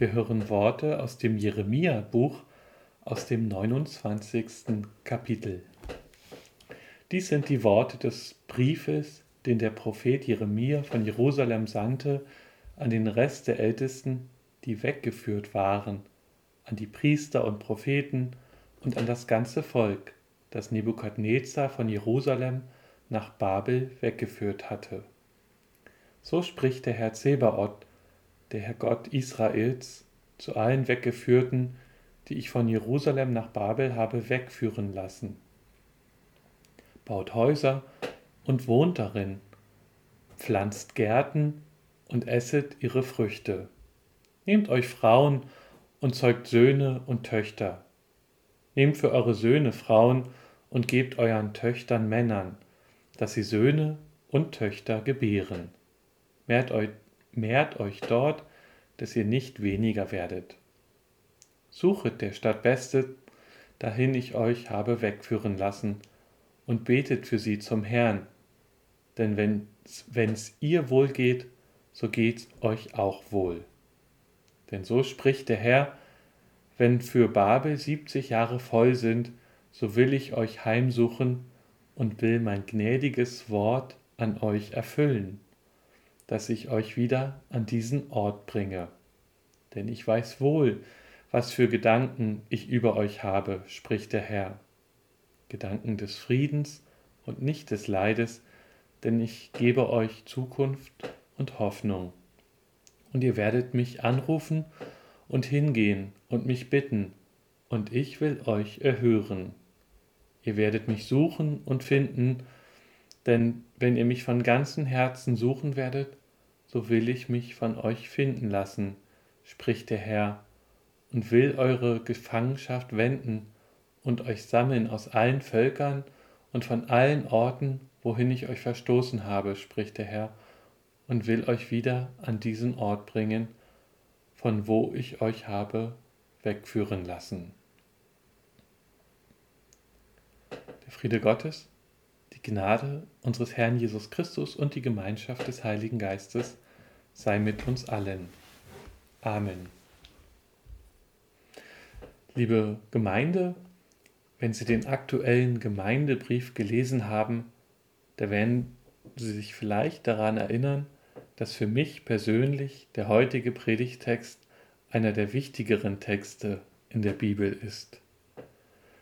Wir hören Worte aus dem Jeremia-Buch aus dem 29. Kapitel. Dies sind die Worte des Briefes, den der Prophet Jeremia von Jerusalem sandte an den Rest der Ältesten, die weggeführt waren, an die Priester und Propheten und an das ganze Volk, das Nebukadnezar von Jerusalem nach Babel weggeführt hatte. So spricht der Herr Zebaoth, der Herr Gott Israels, zu allen Weggeführten, die ich von Jerusalem nach Babel habe wegführen lassen. Baut Häuser und wohnt darin, pflanzt Gärten und esset ihre Früchte. Nehmt euch Frauen und zeugt Söhne und Töchter. Nehmt für eure Söhne Frauen und gebt euren Töchtern Männern, dass sie Söhne und Töchter gebären. Mehrt euch, mehrt euch dort, dass ihr nicht weniger werdet. Suchet der Stadt Beste, dahin ich euch habe wegführen lassen, und betet für sie zum Herrn. Denn wenn's, wenn's ihr wohl geht, so geht's euch auch wohl. Denn so spricht der Herr, wenn für Babel siebzig Jahre voll sind, so will ich euch heimsuchen und will mein gnädiges Wort an euch erfüllen dass ich euch wieder an diesen Ort bringe. Denn ich weiß wohl, was für Gedanken ich über euch habe, spricht der Herr. Gedanken des Friedens und nicht des Leides, denn ich gebe euch Zukunft und Hoffnung. Und ihr werdet mich anrufen und hingehen und mich bitten, und ich will euch erhören. Ihr werdet mich suchen und finden, denn wenn ihr mich von ganzem Herzen suchen werdet, so will ich mich von euch finden lassen, spricht der Herr, und will eure Gefangenschaft wenden und euch sammeln aus allen Völkern und von allen Orten, wohin ich euch verstoßen habe, spricht der Herr, und will euch wieder an diesen Ort bringen, von wo ich euch habe wegführen lassen. Der Friede Gottes, die Gnade unseres Herrn Jesus Christus und die Gemeinschaft des Heiligen Geistes sei mit uns allen. Amen. Liebe Gemeinde, wenn Sie den aktuellen Gemeindebrief gelesen haben, da werden Sie sich vielleicht daran erinnern, dass für mich persönlich der heutige Predigtext einer der wichtigeren Texte in der Bibel ist.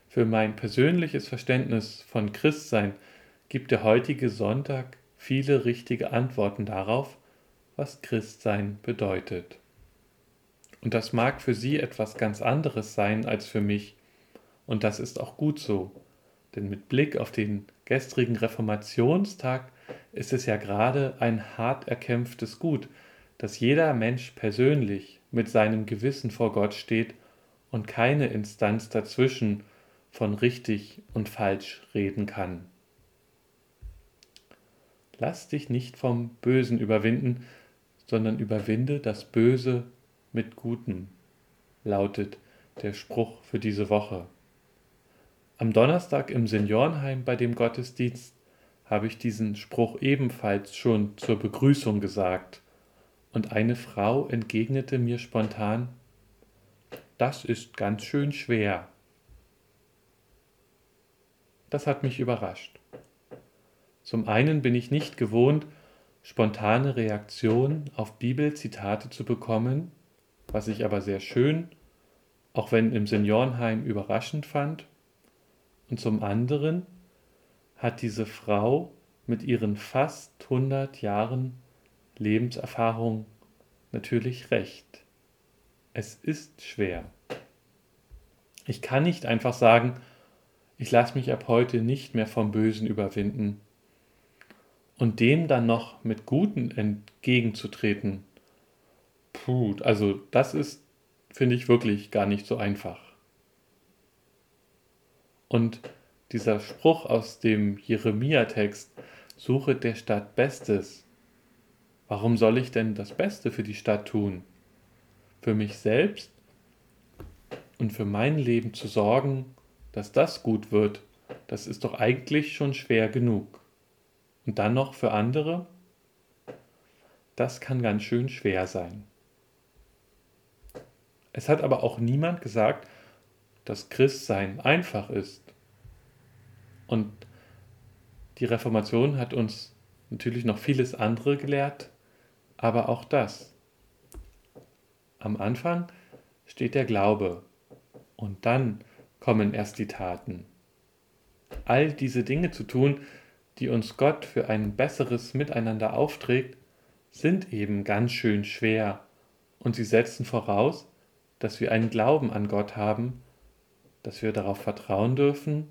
Für mein persönliches Verständnis von Christsein gibt der heutige Sonntag viele richtige Antworten darauf, was Christsein bedeutet. Und das mag für Sie etwas ganz anderes sein als für mich, und das ist auch gut so, denn mit Blick auf den gestrigen Reformationstag ist es ja gerade ein hart erkämpftes Gut, dass jeder Mensch persönlich mit seinem Gewissen vor Gott steht und keine Instanz dazwischen von richtig und falsch reden kann. Lass dich nicht vom Bösen überwinden, sondern überwinde das Böse mit Gutem, lautet der Spruch für diese Woche. Am Donnerstag im Seniorenheim bei dem Gottesdienst habe ich diesen Spruch ebenfalls schon zur Begrüßung gesagt, und eine Frau entgegnete mir spontan, das ist ganz schön schwer. Das hat mich überrascht. Zum einen bin ich nicht gewohnt, spontane Reaktion auf Bibelzitate zu bekommen, was ich aber sehr schön, auch wenn im Seniorenheim überraschend fand. Und zum anderen hat diese Frau mit ihren fast 100 Jahren Lebenserfahrung natürlich recht. Es ist schwer. Ich kann nicht einfach sagen, ich lasse mich ab heute nicht mehr vom Bösen überwinden und dem dann noch mit Guten entgegenzutreten, puh, also das ist, finde ich, wirklich gar nicht so einfach. Und dieser Spruch aus dem Jeremia-Text, suche der Stadt Bestes. Warum soll ich denn das Beste für die Stadt tun? Für mich selbst und für mein Leben zu sorgen, dass das gut wird, das ist doch eigentlich schon schwer genug. Und dann noch für andere? Das kann ganz schön schwer sein. Es hat aber auch niemand gesagt, dass Christsein einfach ist. Und die Reformation hat uns natürlich noch vieles andere gelehrt, aber auch das. Am Anfang steht der Glaube und dann kommen erst die Taten. All diese Dinge zu tun, die uns Gott für ein besseres Miteinander aufträgt, sind eben ganz schön schwer und sie setzen voraus, dass wir einen Glauben an Gott haben, dass wir darauf vertrauen dürfen,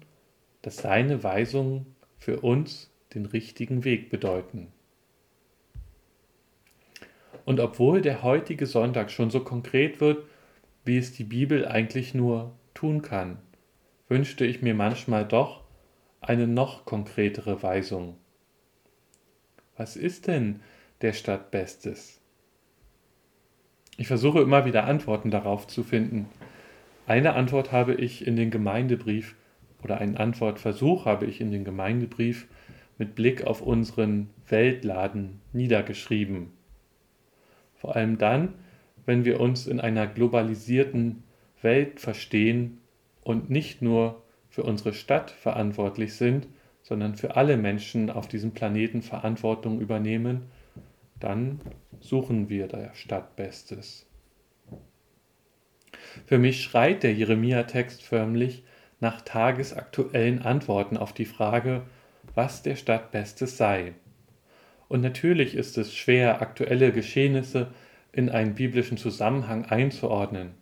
dass seine Weisungen für uns den richtigen Weg bedeuten. Und obwohl der heutige Sonntag schon so konkret wird, wie es die Bibel eigentlich nur tun kann, wünschte ich mir manchmal doch eine noch konkretere Weisung. Was ist denn der Stadt Bestes? Ich versuche immer wieder Antworten darauf zu finden. Eine Antwort habe ich in den Gemeindebrief oder einen Antwortversuch habe ich in den Gemeindebrief mit Blick auf unseren Weltladen niedergeschrieben. Vor allem dann, wenn wir uns in einer globalisierten Welt verstehen und nicht nur für unsere Stadt verantwortlich sind, sondern für alle Menschen auf diesem Planeten Verantwortung übernehmen, dann suchen wir der Stadt Bestes. Für mich schreit der Jeremia-Text förmlich nach tagesaktuellen Antworten auf die Frage, was der Stadt Bestes sei. Und natürlich ist es schwer, aktuelle Geschehnisse in einen biblischen Zusammenhang einzuordnen,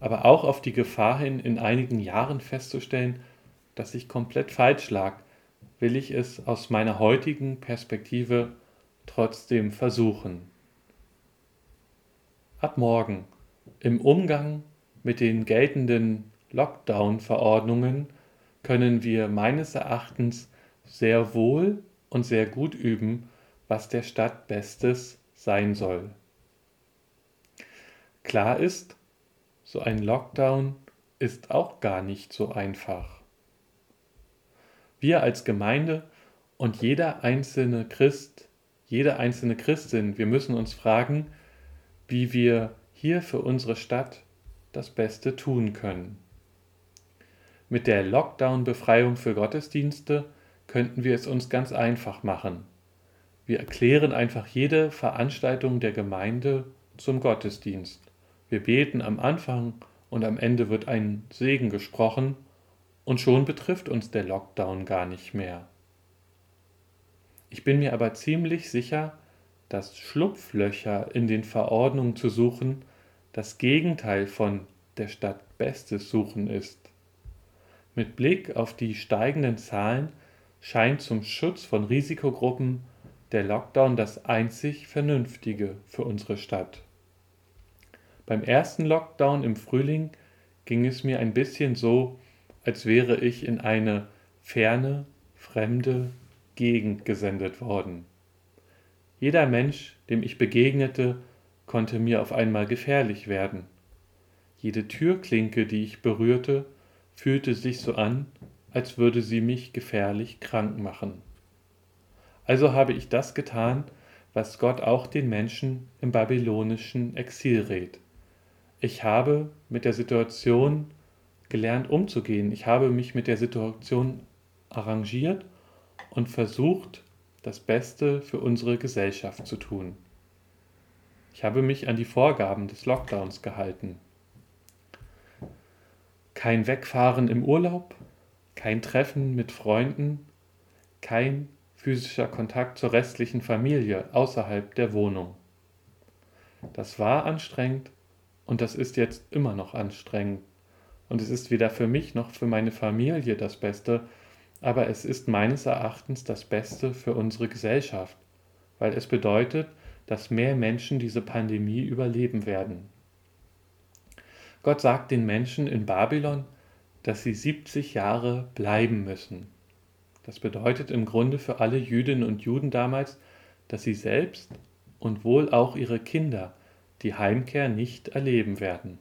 aber auch auf die Gefahr hin, in einigen Jahren festzustellen, dass ich komplett falsch lag, will ich es aus meiner heutigen Perspektive trotzdem versuchen. Ab morgen im Umgang mit den geltenden Lockdown-Verordnungen können wir meines Erachtens sehr wohl und sehr gut üben, was der Stadt Bestes sein soll. Klar ist, so ein Lockdown ist auch gar nicht so einfach. Wir als Gemeinde und jeder einzelne Christ, jede einzelne Christin, wir müssen uns fragen, wie wir hier für unsere Stadt das Beste tun können. Mit der Lockdown-Befreiung für Gottesdienste könnten wir es uns ganz einfach machen. Wir erklären einfach jede Veranstaltung der Gemeinde zum Gottesdienst. Wir beten am Anfang und am Ende wird ein Segen gesprochen und schon betrifft uns der Lockdown gar nicht mehr. Ich bin mir aber ziemlich sicher, dass Schlupflöcher in den Verordnungen zu suchen das Gegenteil von der Stadt Bestes suchen ist. Mit Blick auf die steigenden Zahlen scheint zum Schutz von Risikogruppen der Lockdown das einzig Vernünftige für unsere Stadt. Beim ersten Lockdown im Frühling ging es mir ein bisschen so, als wäre ich in eine ferne, fremde Gegend gesendet worden. Jeder Mensch, dem ich begegnete, konnte mir auf einmal gefährlich werden. Jede Türklinke, die ich berührte, fühlte sich so an, als würde sie mich gefährlich krank machen. Also habe ich das getan, was Gott auch den Menschen im babylonischen Exil rät. Ich habe mit der Situation gelernt umzugehen. Ich habe mich mit der Situation arrangiert und versucht, das Beste für unsere Gesellschaft zu tun. Ich habe mich an die Vorgaben des Lockdowns gehalten. Kein Wegfahren im Urlaub, kein Treffen mit Freunden, kein physischer Kontakt zur restlichen Familie außerhalb der Wohnung. Das war anstrengend und das ist jetzt immer noch anstrengend. Und es ist weder für mich noch für meine Familie das Beste, aber es ist meines Erachtens das Beste für unsere Gesellschaft, weil es bedeutet, dass mehr Menschen diese Pandemie überleben werden. Gott sagt den Menschen in Babylon, dass sie 70 Jahre bleiben müssen. Das bedeutet im Grunde für alle Jüdinnen und Juden damals, dass sie selbst und wohl auch ihre Kinder die Heimkehr nicht erleben werden.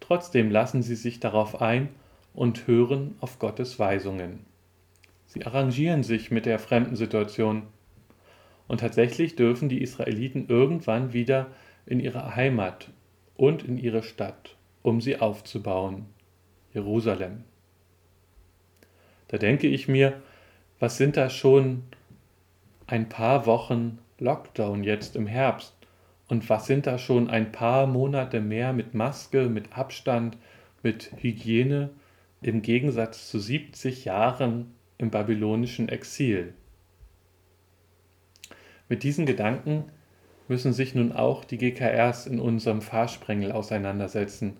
Trotzdem lassen sie sich darauf ein und hören auf Gottes Weisungen. Sie arrangieren sich mit der fremden Situation. Und tatsächlich dürfen die Israeliten irgendwann wieder in ihre Heimat und in ihre Stadt, um sie aufzubauen, Jerusalem. Da denke ich mir, was sind da schon ein paar Wochen Lockdown jetzt im Herbst? Und was sind da schon ein paar Monate mehr mit Maske, mit Abstand, mit Hygiene im Gegensatz zu 70 Jahren im babylonischen Exil? Mit diesen Gedanken müssen sich nun auch die GKRs in unserem Fahrsprengel auseinandersetzen,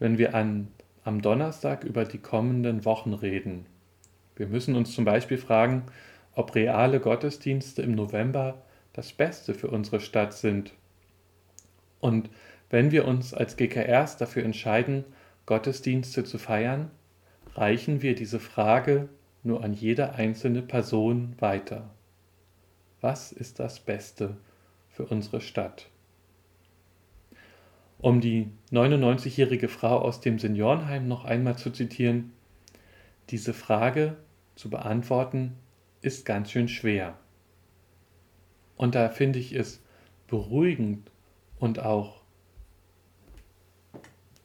wenn wir an, am Donnerstag über die kommenden Wochen reden. Wir müssen uns zum Beispiel fragen, ob reale Gottesdienste im November das Beste für unsere Stadt sind. Und wenn wir uns als GKRs dafür entscheiden, Gottesdienste zu feiern, reichen wir diese Frage nur an jede einzelne Person weiter. Was ist das Beste für unsere Stadt? Um die 99-jährige Frau aus dem Seniorenheim noch einmal zu zitieren, diese Frage zu beantworten ist ganz schön schwer. Und da finde ich es beruhigend und auch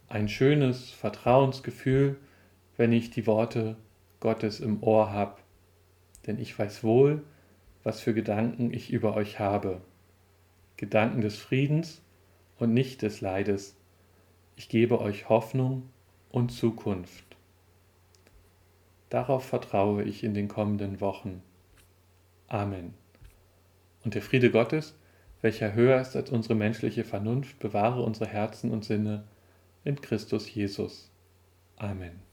ein schönes Vertrauensgefühl, wenn ich die Worte Gottes im Ohr habe. Denn ich weiß wohl, was für Gedanken ich über euch habe. Gedanken des Friedens und nicht des Leides. Ich gebe euch Hoffnung und Zukunft. Darauf vertraue ich in den kommenden Wochen. Amen. Und der Friede Gottes, welcher höher ist als unsere menschliche Vernunft, bewahre unsere Herzen und Sinne in Christus Jesus. Amen.